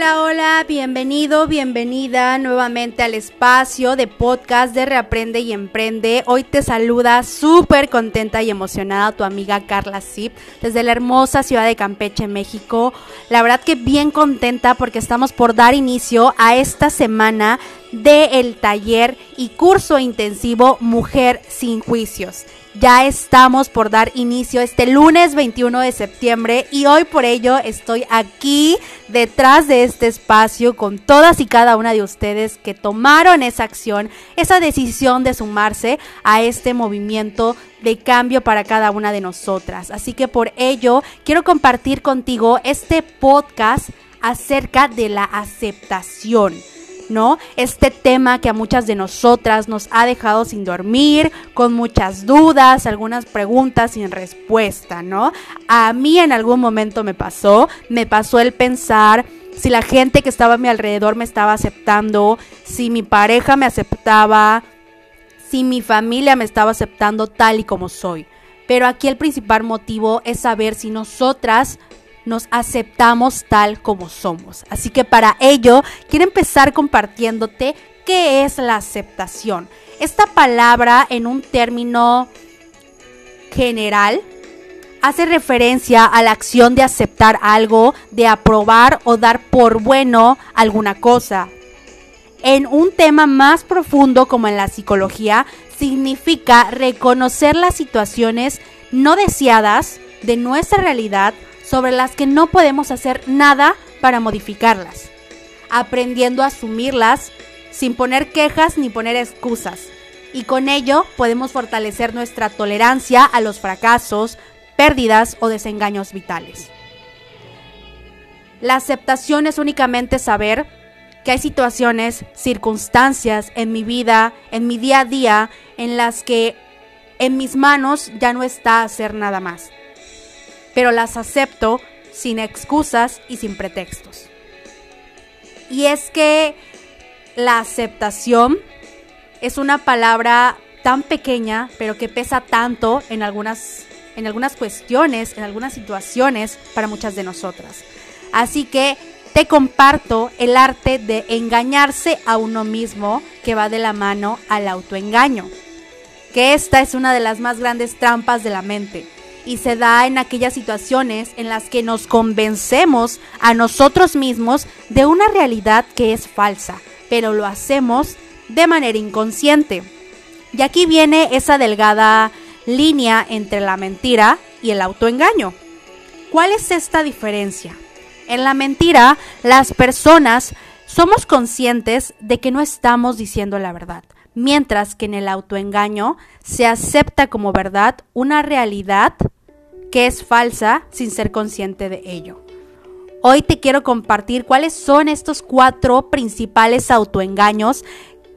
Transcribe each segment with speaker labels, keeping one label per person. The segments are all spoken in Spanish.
Speaker 1: Hola, hola, bienvenido, bienvenida nuevamente al espacio de podcast de Reaprende y Emprende. Hoy te saluda súper contenta y emocionada tu amiga Carla Zip desde la hermosa ciudad de Campeche, México. La verdad que bien contenta porque estamos por dar inicio a esta semana del taller y curso intensivo Mujer sin Juicios. Ya estamos por dar inicio este lunes 21 de septiembre y hoy por ello estoy aquí detrás de este espacio con todas y cada una de ustedes que tomaron esa acción, esa decisión de sumarse a este movimiento de cambio para cada una de nosotras. Así que por ello quiero compartir contigo este podcast acerca de la aceptación. ¿No? Este tema que a muchas de nosotras nos ha dejado sin dormir, con muchas dudas, algunas preguntas sin respuesta, ¿no? A mí en algún momento me pasó, me pasó el pensar si la gente que estaba a mi alrededor me estaba aceptando, si mi pareja me aceptaba, si mi familia me estaba aceptando tal y como soy. Pero aquí el principal motivo es saber si nosotras nos aceptamos tal como somos. Así que para ello quiero empezar compartiéndote qué es la aceptación. Esta palabra en un término general hace referencia a la acción de aceptar algo, de aprobar o dar por bueno alguna cosa. En un tema más profundo como en la psicología, significa reconocer las situaciones no deseadas de nuestra realidad sobre las que no podemos hacer nada para modificarlas, aprendiendo a asumirlas sin poner quejas ni poner excusas. Y con ello podemos fortalecer nuestra tolerancia a los fracasos, pérdidas o desengaños vitales. La aceptación es únicamente saber que hay situaciones, circunstancias en mi vida, en mi día a día, en las que en mis manos ya no está hacer nada más pero las acepto sin excusas y sin pretextos. Y es que la aceptación es una palabra tan pequeña, pero que pesa tanto en algunas, en algunas cuestiones, en algunas situaciones para muchas de nosotras. Así que te comparto el arte de engañarse a uno mismo que va de la mano al autoengaño. Que esta es una de las más grandes trampas de la mente y se da en aquellas situaciones en las que nos convencemos a nosotros mismos de una realidad que es falsa, pero lo hacemos de manera inconsciente. Y aquí viene esa delgada línea entre la mentira y el autoengaño. ¿Cuál es esta diferencia? En la mentira, las personas somos conscientes de que no estamos diciendo la verdad, mientras que en el autoengaño se acepta como verdad una realidad que es falsa sin ser consciente de ello. Hoy te quiero compartir cuáles son estos cuatro principales autoengaños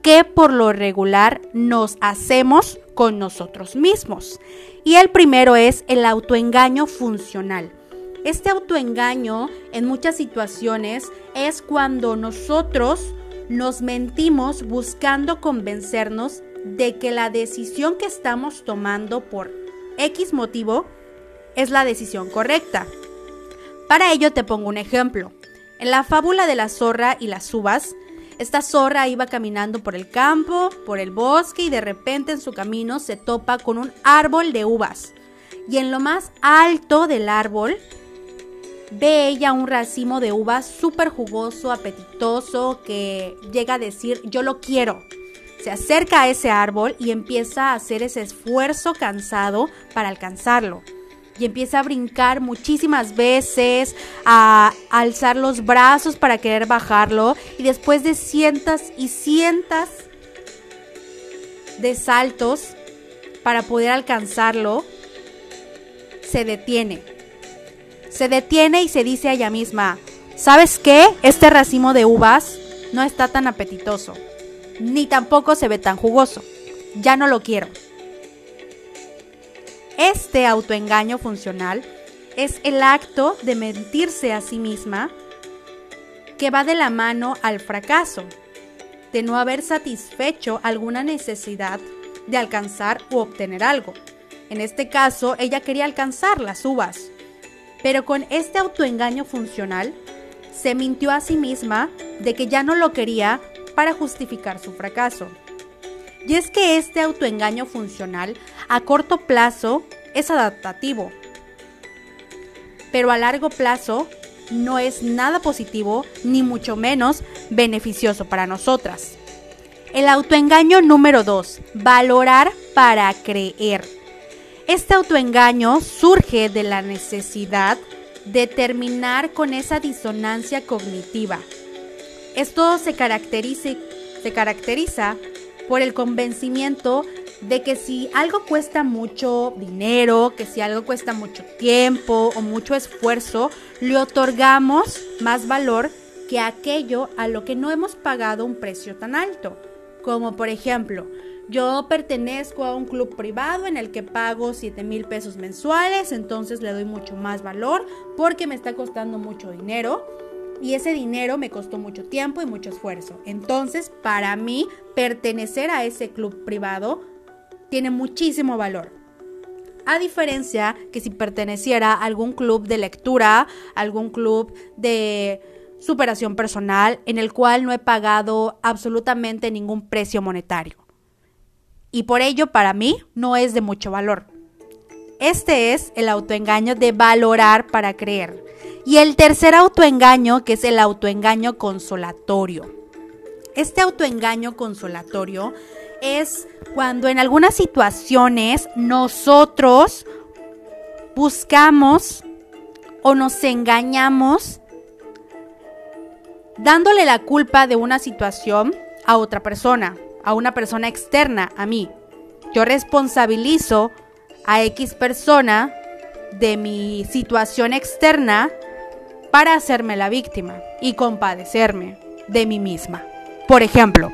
Speaker 1: que por lo regular nos hacemos con nosotros mismos. Y el primero es el autoengaño funcional. Este autoengaño en muchas situaciones es cuando nosotros nos mentimos buscando convencernos de que la decisión que estamos tomando por X motivo es la decisión correcta. Para ello te pongo un ejemplo. En la fábula de la zorra y las uvas, esta zorra iba caminando por el campo, por el bosque y de repente en su camino se topa con un árbol de uvas. Y en lo más alto del árbol ve ella un racimo de uvas súper jugoso, apetitoso, que llega a decir yo lo quiero. Se acerca a ese árbol y empieza a hacer ese esfuerzo cansado para alcanzarlo y empieza a brincar muchísimas veces, a alzar los brazos para querer bajarlo y después de cientos y cientos de saltos para poder alcanzarlo, se detiene. Se detiene y se dice a ella misma, ¿sabes qué? Este racimo de uvas no está tan apetitoso, ni tampoco se ve tan jugoso. Ya no lo quiero. Este autoengaño funcional es el acto de mentirse a sí misma que va de la mano al fracaso, de no haber satisfecho alguna necesidad de alcanzar u obtener algo. En este caso, ella quería alcanzar las uvas, pero con este autoengaño funcional se mintió a sí misma de que ya no lo quería para justificar su fracaso. Y es que este autoengaño funcional a corto plazo es adaptativo, pero a largo plazo no es nada positivo ni mucho menos beneficioso para nosotras. El autoengaño número 2, valorar para creer. Este autoengaño surge de la necesidad de terminar con esa disonancia cognitiva. Esto se caracteriza, se caracteriza por el convencimiento de que si algo cuesta mucho dinero, que si algo cuesta mucho tiempo o mucho esfuerzo, le otorgamos más valor que aquello a lo que no hemos pagado un precio tan alto. Como por ejemplo, yo pertenezco a un club privado en el que pago 7 mil pesos mensuales, entonces le doy mucho más valor porque me está costando mucho dinero y ese dinero me costó mucho tiempo y mucho esfuerzo. Entonces, para mí, pertenecer a ese club privado tiene muchísimo valor. A diferencia que si perteneciera a algún club de lectura, algún club de superación personal, en el cual no he pagado absolutamente ningún precio monetario. Y por ello, para mí, no es de mucho valor. Este es el autoengaño de valorar para creer. Y el tercer autoengaño, que es el autoengaño consolatorio. Este autoengaño consolatorio es cuando en algunas situaciones nosotros buscamos o nos engañamos dándole la culpa de una situación a otra persona, a una persona externa a mí. Yo responsabilizo a X persona de mi situación externa para hacerme la víctima y compadecerme de mí misma. Por ejemplo,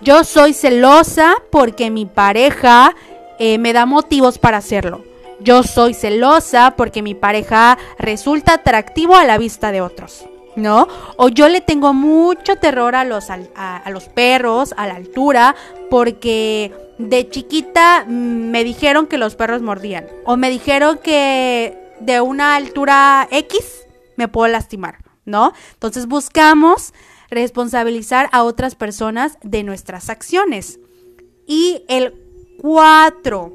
Speaker 1: yo soy celosa porque mi pareja eh, me da motivos para hacerlo. Yo soy celosa porque mi pareja resulta atractivo a la vista de otros, ¿no? O yo le tengo mucho terror a los, a los perros, a la altura, porque de chiquita mm, me dijeron que los perros mordían. O me dijeron que de una altura X me puedo lastimar, ¿no? Entonces buscamos responsabilizar a otras personas de nuestras acciones. Y el cuatro,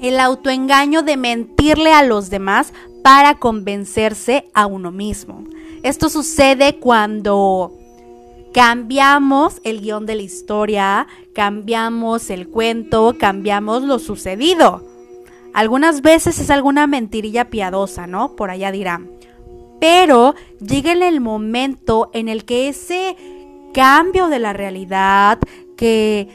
Speaker 1: el autoengaño de mentirle a los demás para convencerse a uno mismo. Esto sucede cuando cambiamos el guion de la historia, cambiamos el cuento, cambiamos lo sucedido. Algunas veces es alguna mentirilla piadosa, ¿no? Por allá dirán. Pero llega el momento en el que ese cambio de la realidad, que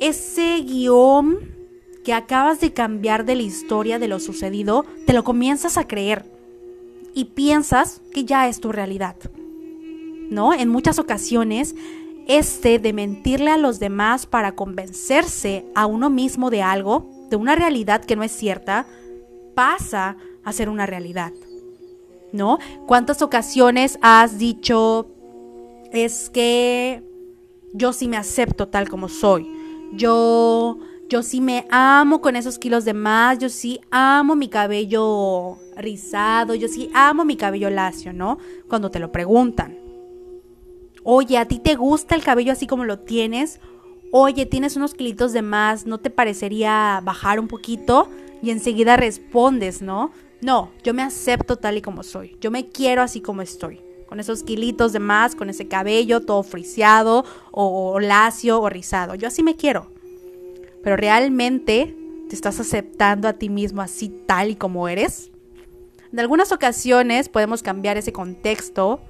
Speaker 1: ese guion que acabas de cambiar de la historia de lo sucedido, te lo comienzas a creer y piensas que ya es tu realidad. ¿No? En muchas ocasiones, este de mentirle a los demás para convencerse a uno mismo de algo, de una realidad que no es cierta, pasa a ser una realidad. ¿no? ¿Cuántas ocasiones has dicho, es que yo sí me acepto tal como soy? Yo, yo sí me amo con esos kilos de más, yo sí amo mi cabello rizado, yo sí amo mi cabello lacio, ¿no? Cuando te lo preguntan. Oye, ¿a ti te gusta el cabello así como lo tienes? Oye, tienes unos kilitos de más, ¿no te parecería bajar un poquito? Y enseguida respondes, ¿no? No, yo me acepto tal y como soy. Yo me quiero así como estoy. Con esos kilitos de más, con ese cabello todo friseado o, lacio o rizado. Yo así me quiero. Pero realmente te estás aceptando a ti mismo así tal y como eres. En algunas ocasiones podemos cambiar ese contexto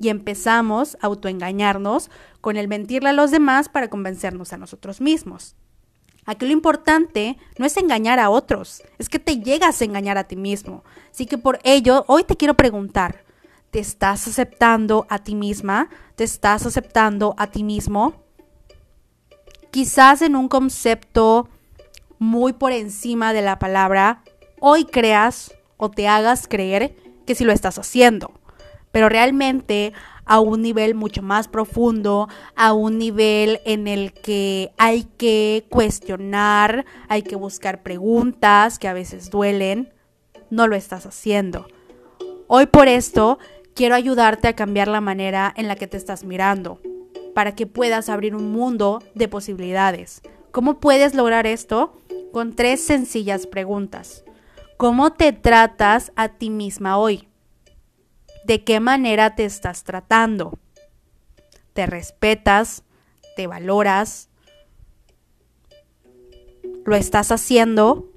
Speaker 1: y empezamos a autoengañarnos con el mentirle a los demás para convencernos a nosotros mismos. Aquí lo importante no es engañar a otros, es que te llegas a engañar a ti mismo. Así que por ello, hoy te quiero preguntar, ¿te estás aceptando a ti misma? ¿Te estás aceptando a ti mismo? Quizás en un concepto muy por encima de la palabra, hoy creas o te hagas creer que sí lo estás haciendo. Pero realmente a un nivel mucho más profundo, a un nivel en el que hay que cuestionar, hay que buscar preguntas que a veces duelen, no lo estás haciendo. Hoy por esto quiero ayudarte a cambiar la manera en la que te estás mirando, para que puedas abrir un mundo de posibilidades. ¿Cómo puedes lograr esto? Con tres sencillas preguntas. ¿Cómo te tratas a ti misma hoy? ¿De qué manera te estás tratando? ¿Te respetas? ¿Te valoras? ¿Lo estás haciendo?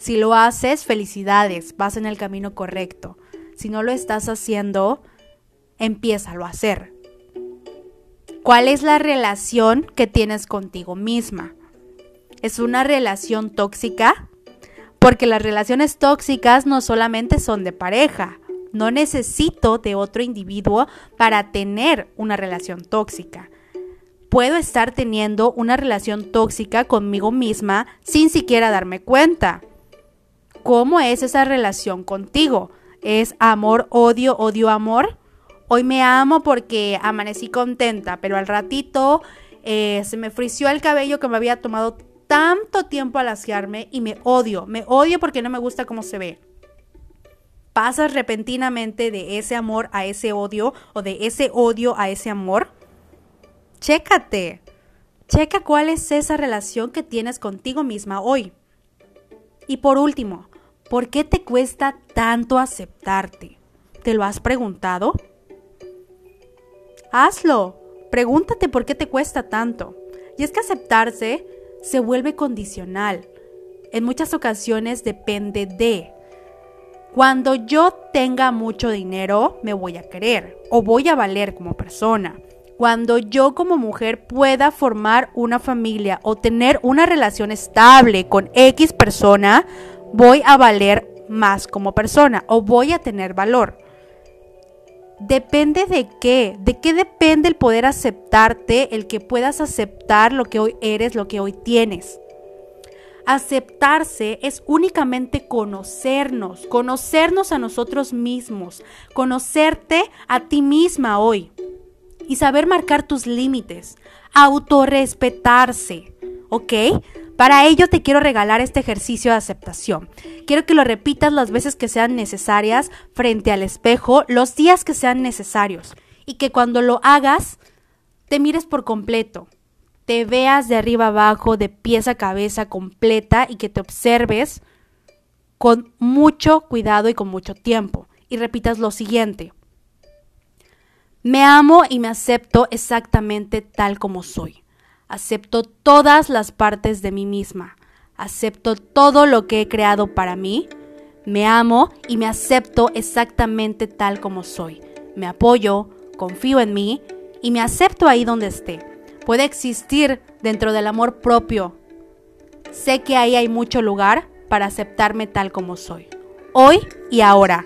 Speaker 1: Si lo haces, felicidades, vas en el camino correcto. Si no lo estás haciendo, empiézalo a hacer. ¿Cuál es la relación que tienes contigo misma? ¿Es una relación tóxica? Porque las relaciones tóxicas no solamente son de pareja. No necesito de otro individuo para tener una relación tóxica. Puedo estar teniendo una relación tóxica conmigo misma sin siquiera darme cuenta. ¿Cómo es esa relación contigo? ¿Es amor, odio, odio, amor? Hoy me amo porque amanecí contenta, pero al ratito eh, se me frició el cabello que me había tomado tanto tiempo al asearme y me odio. Me odio porque no me gusta cómo se ve. ¿Pasas repentinamente de ese amor a ese odio o de ese odio a ese amor? Chécate. Checa cuál es esa relación que tienes contigo misma hoy. Y por último, ¿por qué te cuesta tanto aceptarte? ¿Te lo has preguntado? Hazlo. Pregúntate por qué te cuesta tanto. Y es que aceptarse se vuelve condicional. En muchas ocasiones depende de. Cuando yo tenga mucho dinero, me voy a querer o voy a valer como persona. Cuando yo como mujer pueda formar una familia o tener una relación estable con X persona, voy a valer más como persona o voy a tener valor. Depende de qué, de qué depende el poder aceptarte, el que puedas aceptar lo que hoy eres, lo que hoy tienes. Aceptarse es únicamente conocernos, conocernos a nosotros mismos, conocerte a ti misma hoy y saber marcar tus límites, autorrespetarse, ¿ok? Para ello te quiero regalar este ejercicio de aceptación. Quiero que lo repitas las veces que sean necesarias frente al espejo, los días que sean necesarios. Y que cuando lo hagas, te mires por completo. Te veas de arriba abajo, de pies a cabeza completa y que te observes con mucho cuidado y con mucho tiempo. Y repitas lo siguiente. Me amo y me acepto exactamente tal como soy. Acepto todas las partes de mí misma. Acepto todo lo que he creado para mí. Me amo y me acepto exactamente tal como soy. Me apoyo, confío en mí y me acepto ahí donde esté. Puede existir dentro del amor propio. Sé que ahí hay mucho lugar para aceptarme tal como soy. Hoy y ahora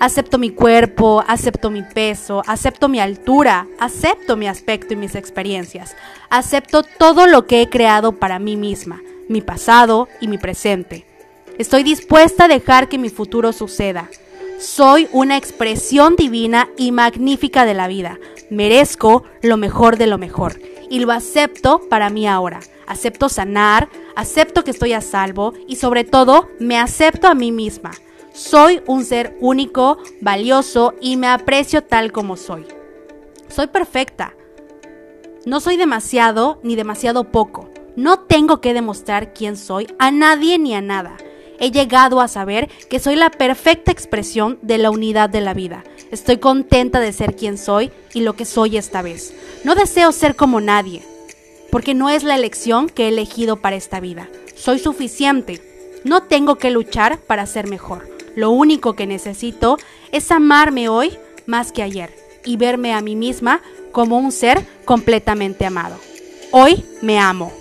Speaker 1: acepto mi cuerpo, acepto mi peso, acepto mi altura, acepto mi aspecto y mis experiencias, acepto todo lo que he creado para mí misma, mi pasado y mi presente. Estoy dispuesta a dejar que mi futuro suceda. Soy una expresión divina y magnífica de la vida. Merezco lo mejor de lo mejor y lo acepto para mí ahora. Acepto sanar, acepto que estoy a salvo y sobre todo me acepto a mí misma. Soy un ser único, valioso y me aprecio tal como soy. Soy perfecta. No soy demasiado ni demasiado poco. No tengo que demostrar quién soy a nadie ni a nada. He llegado a saber que soy la perfecta expresión de la unidad de la vida. Estoy contenta de ser quien soy y lo que soy esta vez. No deseo ser como nadie, porque no es la elección que he elegido para esta vida. Soy suficiente. No tengo que luchar para ser mejor. Lo único que necesito es amarme hoy más que ayer y verme a mí misma como un ser completamente amado. Hoy me amo.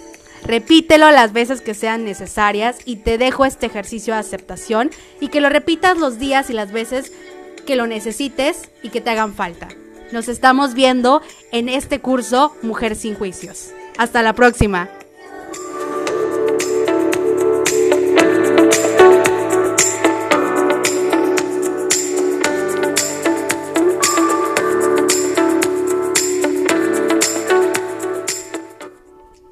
Speaker 1: Repítelo las veces que sean necesarias y te dejo este ejercicio de aceptación y que lo repitas los días y las veces que lo necesites y que te hagan falta. Nos estamos viendo en este curso Mujer sin Juicios. Hasta la próxima.